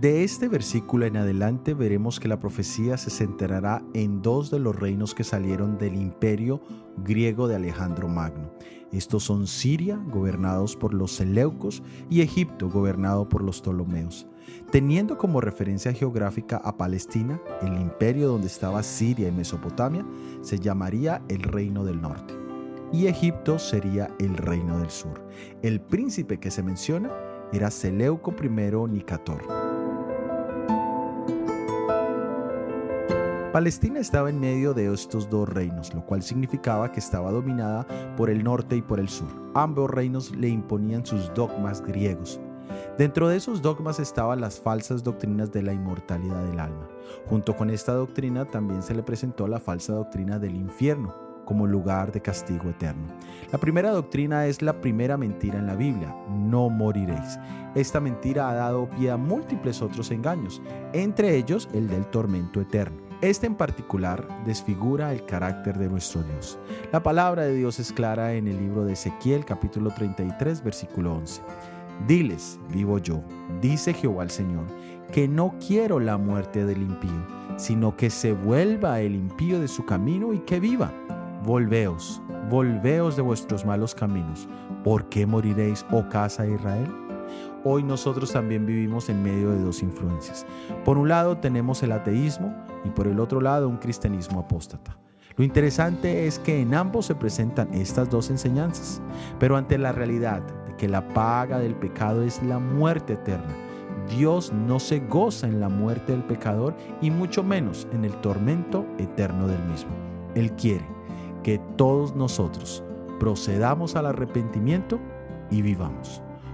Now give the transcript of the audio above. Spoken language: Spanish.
De este versículo en adelante veremos que la profecía se centrará en dos de los reinos que salieron del imperio griego de Alejandro Magno. Estos son Siria, gobernados por los Seleucos, y Egipto, gobernado por los Ptolomeos. Teniendo como referencia geográfica a Palestina, el imperio donde estaba Siria y Mesopotamia se llamaría el Reino del Norte. Y Egipto sería el Reino del Sur. El príncipe que se menciona era Seleuco I Nicator. Palestina estaba en medio de estos dos reinos, lo cual significaba que estaba dominada por el norte y por el sur. Ambos reinos le imponían sus dogmas griegos. Dentro de esos dogmas estaban las falsas doctrinas de la inmortalidad del alma. Junto con esta doctrina también se le presentó la falsa doctrina del infierno como lugar de castigo eterno. La primera doctrina es la primera mentira en la Biblia, no moriréis. Esta mentira ha dado pie a múltiples otros engaños, entre ellos el del tormento eterno. Este en particular desfigura el carácter de nuestro Dios. La palabra de Dios es clara en el libro de Ezequiel capítulo 33 versículo 11. Diles, vivo yo, dice Jehová el Señor, que no quiero la muerte del impío, sino que se vuelva el impío de su camino y que viva. Volveos, volveos de vuestros malos caminos. ¿Por qué moriréis, oh casa de Israel? Hoy nosotros también vivimos en medio de dos influencias. Por un lado tenemos el ateísmo y por el otro lado un cristianismo apóstata. Lo interesante es que en ambos se presentan estas dos enseñanzas, pero ante la realidad de que la paga del pecado es la muerte eterna, Dios no se goza en la muerte del pecador y mucho menos en el tormento eterno del mismo. Él quiere que todos nosotros procedamos al arrepentimiento y vivamos.